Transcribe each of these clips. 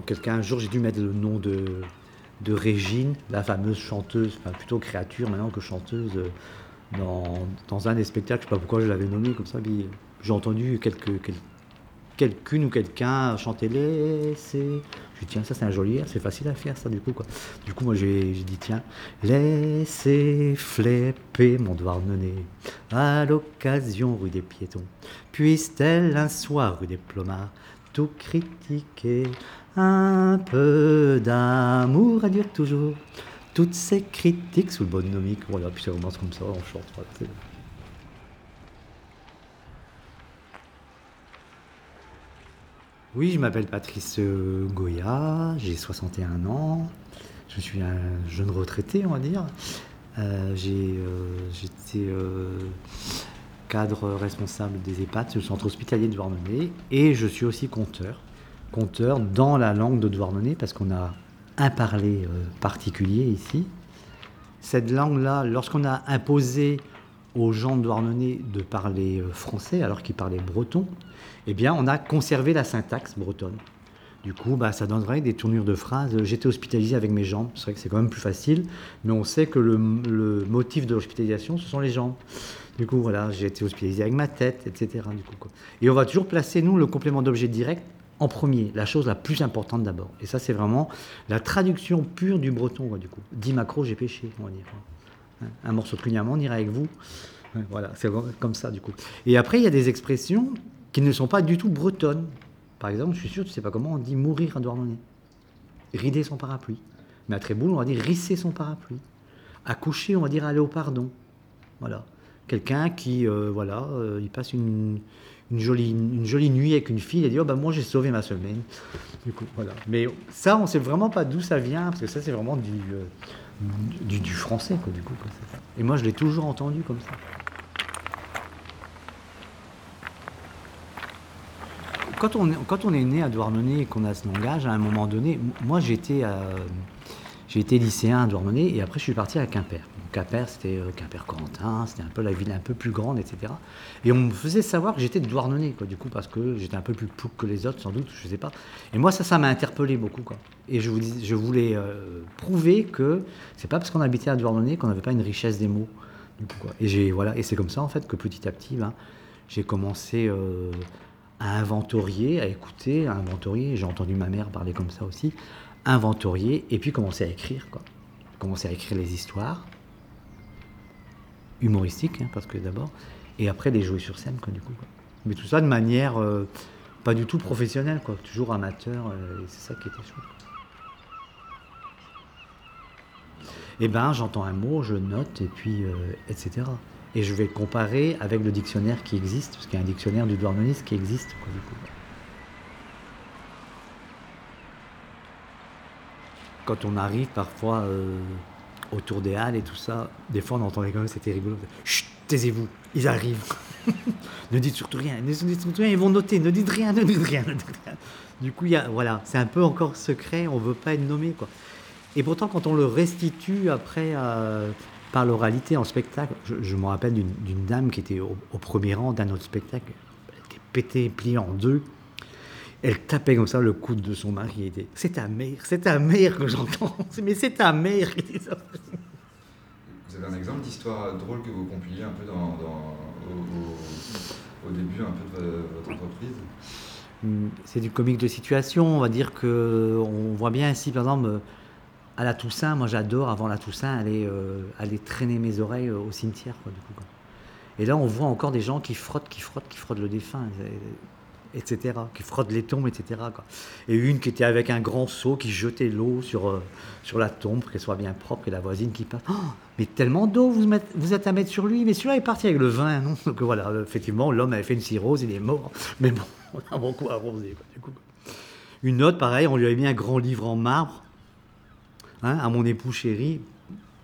Quelqu'un, un jour, j'ai dû mettre le nom de, Régine, la fameuse chanteuse, enfin plutôt créature maintenant que chanteuse, euh, dans, un des spectacles. Je ne sais pas pourquoi je l'avais nommé comme ça. J'ai entendu quelques, ou quelqu'un chanter laissez. Je dis tiens ça c'est un joli air, c'est facile à faire ça du coup quoi. Du coup moi j'ai dit tiens laissez flipper mon douarnenez à l'occasion rue des piétons. Puisse-t-elle un soir rue des plomards tout critiquer un peu d'amour à dire toujours toutes ces critiques sous le bonhomique. Voilà, puis ça commence comme ça, on chante. Oui, je m'appelle Patrice Goya, j'ai 61 ans, je suis un jeune retraité, on va dire. Euh, j'ai, euh, J'étais euh, cadre responsable des EHPAD, le centre hospitalier de Douarnenez, et je suis aussi conteur. Conteur dans la langue de Douarnenez, parce qu'on a un parler euh, particulier ici. Cette langue-là, lorsqu'on a imposé aux gens de Douarnenez de parler euh, français alors qu'ils parlaient breton, eh bien, on a conservé la syntaxe bretonne. Du coup, bah, ça donnerait des tournures de phrases. J'étais hospitalisé avec mes jambes. C'est vrai que c'est quand même plus facile, mais on sait que le, motif de l'hospitalisation, ce sont les jambes. Du coup, voilà, j'ai été hospitalisé avec ma tête, etc. Du coup. Et on va toujours placer, nous, le complément d'objet direct en premier, la chose la plus importante d'abord. Et ça, c'est vraiment la traduction pure du breton, du coup. Dix macros, j'ai pêché, on va dire. Hein, Un morceau de on ira avec vous. Ouais, Voilà, c'est comme ça, du coup. Et après, il y a des expressions qui ne sont pas du tout bretonnes. Par exemple, je suis sûr, tu sais pas comment on dit mourir à Douarnenez. Rider son parapluie. Mais à Tréboul, on va dire risser son parapluie. Accoucher, on va dire aller au pardon. Voilà. Quelqu'un qui, euh, voilà, euh, il passe une, une jolie, une nuit avec une fille et dit, oh, bah, moi j'ai sauvé ma semaine. Du coup, voilà. Mais ça, on sait vraiment pas d'où ça vient, parce que ça, c'est vraiment du, euh, du, français, quoi, du coup. Et moi, je l'ai toujours entendu comme ça. Quand on, est- né à Douarnenez et qu'on a ce langage, à un moment donné, moi j'étais euh, j'ai lycéen à Douarnenez et après je suis parti à Quimper. Quimper, c'était euh, Quimper-Corentin, c'était un peu la ville un peu plus grande, etc. Et on me faisait savoir que j'étais de Douarnenez, du coup, parce que j'étais un peu plus plouc que les autres, sans doute, je sais pas. Et moi, ça, ça m'a interpellé beaucoup, quoi. Et je, voulais euh, prouver que c'est pas parce qu'on habitait à Douarnenez qu'on n'avait pas une richesse des mots. Et, voilà, et c'est comme ça, en fait, que petit à petit, ben, j'ai commencé à inventorier, à écouter, à inventorier. J'ai entendu ma mère parler comme ça aussi. Inventorier, et puis commencer à écrire, quoi. Commencer à écrire les histoires, humoristiques, hein, parce que d'abord, et après les jouer sur scène, quoi, du coup. Mais tout ça de manière euh, pas du tout professionnelle, quoi. Toujours amateur, euh, et c'est ça qui était chouette. Eh ben, j'entends un mot, je note, et puis, euh, etc. Et je vais comparer avec le dictionnaire qui existe, parce qu'il y a un dictionnaire du douarneniste qui existe. Quand on arrive parfois euh, autour des halles et tout ça, des fois on entendait quand même, c'était rigolo. Chut, taisez-vous, ils arrivent. ne dites surtout rien, ne dites surtout rien, ils vont noter, ne dites rien, ne dites rien, ne dites rien. Du coup, y a, voilà, c'est un peu encore secret, on veut pas être nommé, quoi. Et pourtant, quand on le restitue après par l'oralité en spectacle, je, je me rappelle d'une dame qui était au, au premier rang d'un autre spectacle, elle était pétée, pliée en deux. Elle tapait comme ça le coude de son mari était C'est ta mère, c'est ta mère que j'entends. Mais c'est ta mère qui dit ça. Vous avez un exemple d'histoire drôle que vous compiliez un peu dans, dans- au, au- au début un peu de votre entreprise? Hum, C'est du comique de situation. On va dire que on voit bien ici, par exemple, à la Toussaint, moi j'adore avant la Toussaint aller, euh, aller traîner mes oreilles euh, au cimetière. Quoi, du coup. Et là, on voit encore des gens qui frottent, qui frottent, qui frottent le défunt, et- etc. Qui frottent les tombes, etc. Et une qui était avec un grand seau qui jetait l'eau sur, euh, sur la tombe pour qu'elle soit bien propre, et la voisine qui passe. Oh, mais tellement d'eau vous, vous êtes à mettre sur lui, mais celui-là est parti avec le vin, non? Donc voilà, effectivement, l'homme avait fait une cirrhose, il est mort. Mais bon, on a beaucoup arrosé. Quoi, du coup. Une autre, pareil, on lui avait mis un grand livre en marbre, hein, à mon époux chéri,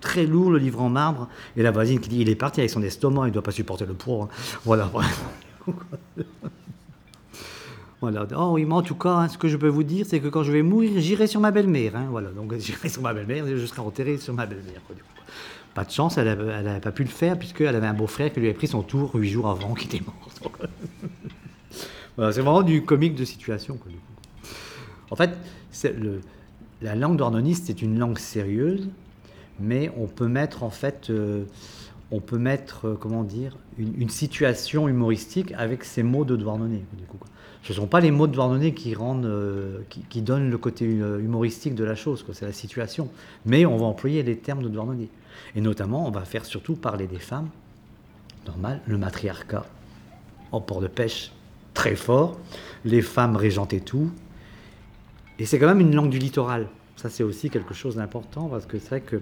très lourd le livre en marbre, et la voisine qui dit il est parti avec son estomac, il ne doit pas supporter le poids. hein. Voilà. Voilà. Oh oui, mais en tout cas, hein, ce que je peux vous dire, c'est que quand je vais mourir, j'irai sur ma belle-mère. Voilà, donc j'irai sur ma belle-mère je serai enterré sur ma belle-mère. Pas de chance, elle n'avait pas pu le faire puisqu'elle avait un beau-frère qui lui avait pris son tour huit jours avant, qui était mort. voilà, c'est vraiment du comique de situation. En fait, le, la langue douarneniste, c'est une langue sérieuse, mais on peut mettre en fait, euh, on peut mettre, euh, comment dire, une, situation humoristique avec ces mots de douarnenez. Ce ne sont pas les mots de douarnenez qui rendent, euh, qui, donnent le côté humoristique de la chose, c'est la situation. Mais on va employer les termes de douarnenez. Et notamment, on va faire surtout parler des femmes, normal, le matriarcat en port de pêche très fort, les femmes régentes et tout. Et c'est quand même une langue du littoral. Ça, c'est aussi quelque chose d'important parce que c'est vrai que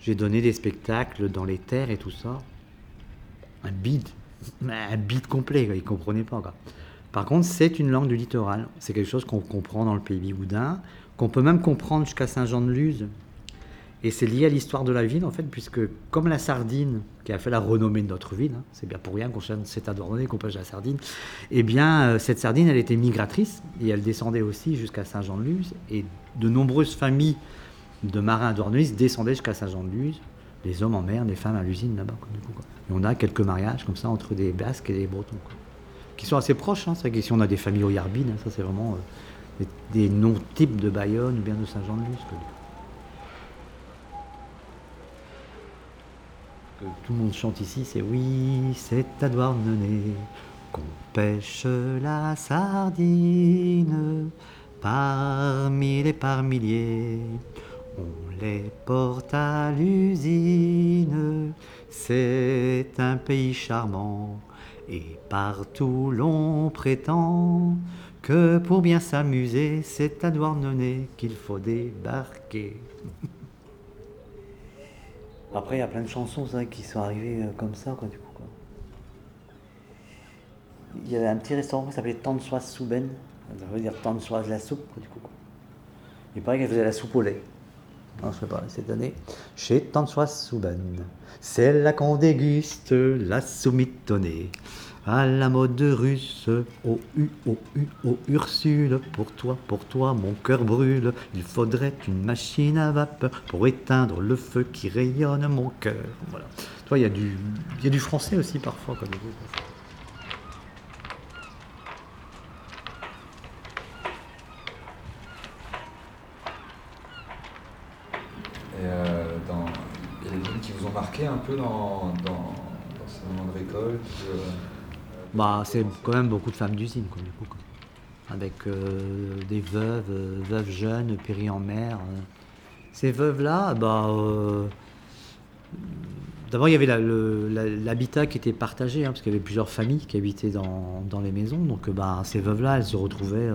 j'ai donné des spectacles dans les terres et tout ça. Un bide, un bide complet, ils ne comprenaient pas. Par contre, c'est une langue du littoral. C'est quelque chose qu'on comprend dans le pays bigoudin, qu'on peut même comprendre jusqu'à Saint-Jean-de-Luz, et c'est lié à l'histoire de la ville, en fait, puisque comme la sardine, qui a fait la renommée de notre ville, hein, c'est bien pour rien qu'on s'est adorné qu'on pêche la sardine, eh bien, euh, cette sardine, elle était migratrice, et elle descendait aussi jusqu'à Saint-Jean-de-Luz, et de nombreuses familles de marins douarnenais descendaient jusqu'à Saint-Jean-de-Luz, les hommes en mer, les femmes à l'usine là-bas. Et on a quelques mariages comme ça entre des Basques et des Bretons, qui sont assez proches. Hein. C'est vrai qu'ici on a des familles au Yarbine, hein. ça c'est vraiment euh, des, noms types de Bayonne ou bien de Saint-Jean-de-Luz tout le monde chante ici, c'est oui, c'est à Douarnenez qu'on pêche la sardine par mille et par milliers. On les porte à l'usine, c'est un pays charmant, et partout l'on prétend que pour bien s'amuser, c'est à Douarnenez qu'il faut débarquer. Après, il y a plein de chansons qui sont arrivées euh, comme ça, quoi, du coup. Quoi. Il y avait un petit restaurant qui s'appelait Tansoise Souben. Ça veut dire Tansoise la soupe, quoi, du coup. Quoi. Il paraît qu'elle faisait la soupe au lait. Non, je sais pas, cette année. Chez Tansoise Souben. C'est là qu'on déguste la soumitonnée à la mode russe. Oh, u, oh, u, oh, Ursule, pour toi, pour toi, mon cœur brûle. Il faudrait une machine à vapeur pour éteindre le feu qui rayonne mon cœur. Voilà. Toi, il y, a du, français aussi parfois. Comme Et euh, il y a des qui vous ont marqué un peu dans, dans, dans ce moment de récolte euh, bah, c'est quand même beaucoup de femmes d'usine, du coup, avec euh, des veuves, euh, veuves jeunes, péris en mer. Euh. Ces veuves-là, bah, d'abord il y avait l'habitat qui était partagé, hein, parce qu'il y avait plusieurs familles qui habitaient dans, dans les maisons. Donc bah, ces veuves-là, elles se retrouvaient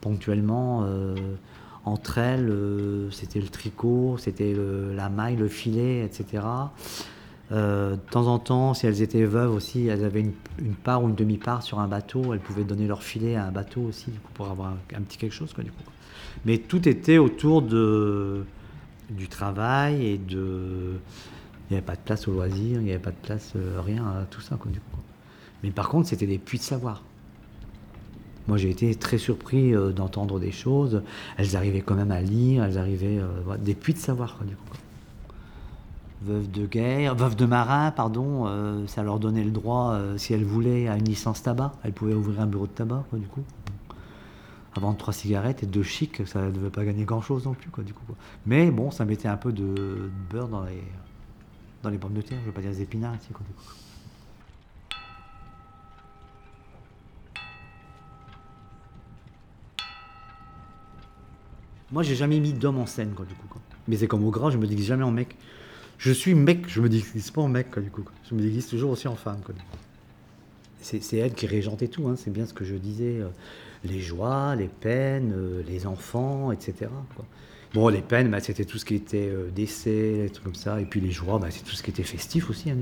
ponctuellement entre elles. c'était le tricot, c'était la maille, le filet, etc. Euh, de temps en temps, si elles étaient veuves aussi, elles avaient une, part ou une demi-part sur un bateau. Elles pouvaient donner leur filet à un bateau aussi, pour avoir un, petit quelque chose. Mais tout était autour du travail et de. Il n'y avait pas de place au loisir, il n'y avait pas de place, euh, rien à tout ça. Mais par contre, c'était des puits de savoir. Moi, j'ai été très surpris euh, d'entendre des choses. Elles arrivaient quand même à lire, elles arrivaient. des puits de savoir, quoi, veuve de guerre, veuve de marin, pardon, euh, ça leur donnait le droit, euh, si elles voulaient, à une licence tabac. Elles pouvaient ouvrir un bureau de tabac, quoi, du coup. Avant trois cigarettes et deux chics, ça ne devait pas gagner grand-chose non plus, quoi, du coup. Mais bon, ça mettait un peu de beurre dans les, dans les pommes de terre, je ne veux pas dire des épinards ici, quoi, du coup. Moi, j'ai jamais mis d'homme en scène, quoi, du coup. Mais c'est comme au grand, je me dis jamais en mec je suis mec, je me déguise pas en mec, quoi, du coup. Je me déguise toujours aussi en femme, quoi. C'est elle qui régentait tout, hein, c'est bien ce que je disais. Euh, les joies, les peines, euh, les enfants, etc. Bon, les peines, bah, c'était tout ce qui était euh, décès, des trucs comme ça. Et puis les joies, bah, c'est tout ce qui était festif aussi, hein.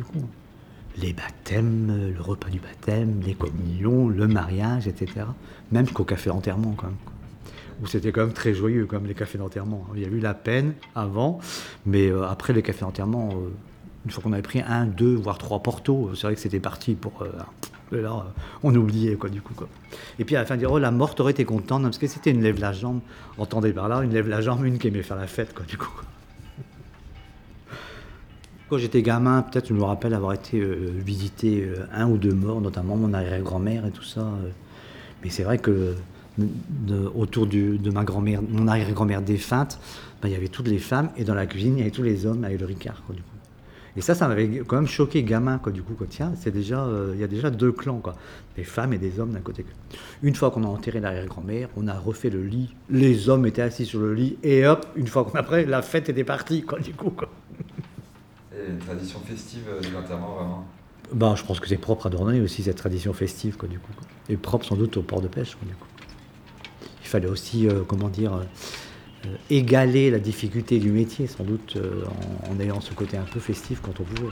Les baptêmes, le repas du baptême, les communions, le mariage, etc. Même jusqu'au café enterrement, quand même où c'était quand même très joyeux, comme les cafés d'enterrement. Il y a eu la peine avant, mais euh, après les cafés d'enterrement, euh, une fois qu'on avait pris un, deux, voire trois portos, c'est vrai que c'était parti pour. Euh, là, on oubliait, quoi, du coup. Quoi. Et puis à la fin, dire, oh, la morte aurait été contente, parce que c'était une lève la jambe, entendez par là, une lève la jambe, une qui aimait faire la fête, quoi, du coup. Quand j'étais gamin, peut-être je me rappelle avoir été visiter un ou deux morts, notamment mon arrière-grand-mère et tout ça. mais c'est vrai que de- autour du- de ma grand-mère, mon arrière-grand-mère défunte, bah, il y avait toutes les femmes et dans la cuisine, il y avait tous les hommes avec le Ricard. Quoi, du coup. Et ça, ça m'avait quand même choqué gamin, quoi, du coup, quoi. Tiens, c'est déjà, euh, il y a déjà deux clans, quoi. Des femmes et des hommes d'un côté. Une fois qu'on a enterré l'arrière-grand-mère, on a refait le lit. Les hommes étaient assis sur le lit et hop, une fois qu'on après, la fête était partie, quoi, du coup, quoi. Et une tradition festive euh, de l'enterrement, vraiment? Bah, je pense que c'est propre à Dordogne aussi, cette tradition festive, quoi, du coup. quoi. Et propre sans doute au port de pêche, quoi, du coup. Il fallait aussi, euh, comment dire, euh, égaler la difficulté du métier, sans doute, euh, en, ayant ce côté un peu festif quand on pouvait.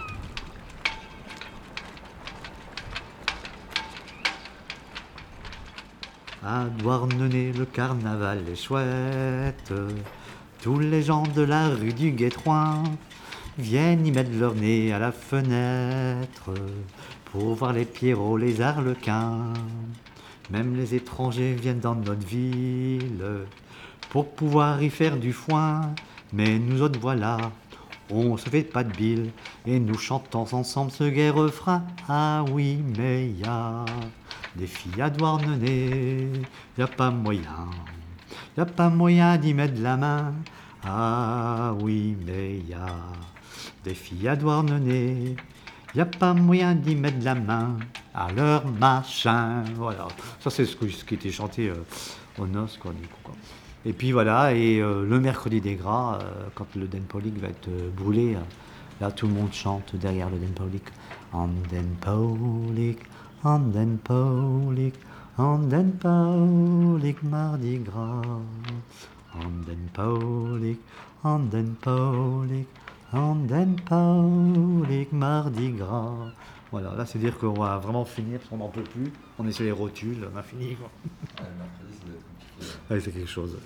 À Douarnenez, le carnaval est chouette. Tous les gens de la rue du Guétroin viennent y mettre leur nez à la fenêtre pour voir les pierrots, les arlequins. Même les étrangers viennent dans notre ville pour pouvoir y faire du foin. Mais nous autres, voilà, on se fait pas de bile et nous chantons ensemble ce gai refrain. Ah oui, mais y a des filles à Douarnenez, y a pas moyen, y a pas moyen d'y mettre la main. Ah oui, mais y a des filles à Douarnenez, y a pas moyen d'y mettre la main à leur machin. Voilà, ça c'est ce, qui était chanté euh, aux quoi, du coup. quoi. Et puis voilà, et euh, le mercredi des gras, euh, quand le Den Paulik va être euh, brûlé, là tout le monde chante derrière le Den Paulik. En Den mardi gras. En Den en Den Paulik, mardi gras. Voilà, là c'est dire qu'on va vraiment finir parce qu'on n'en peut plus. On est sur les rotules, on a fini quoi. Ouais, c'est quelque chose.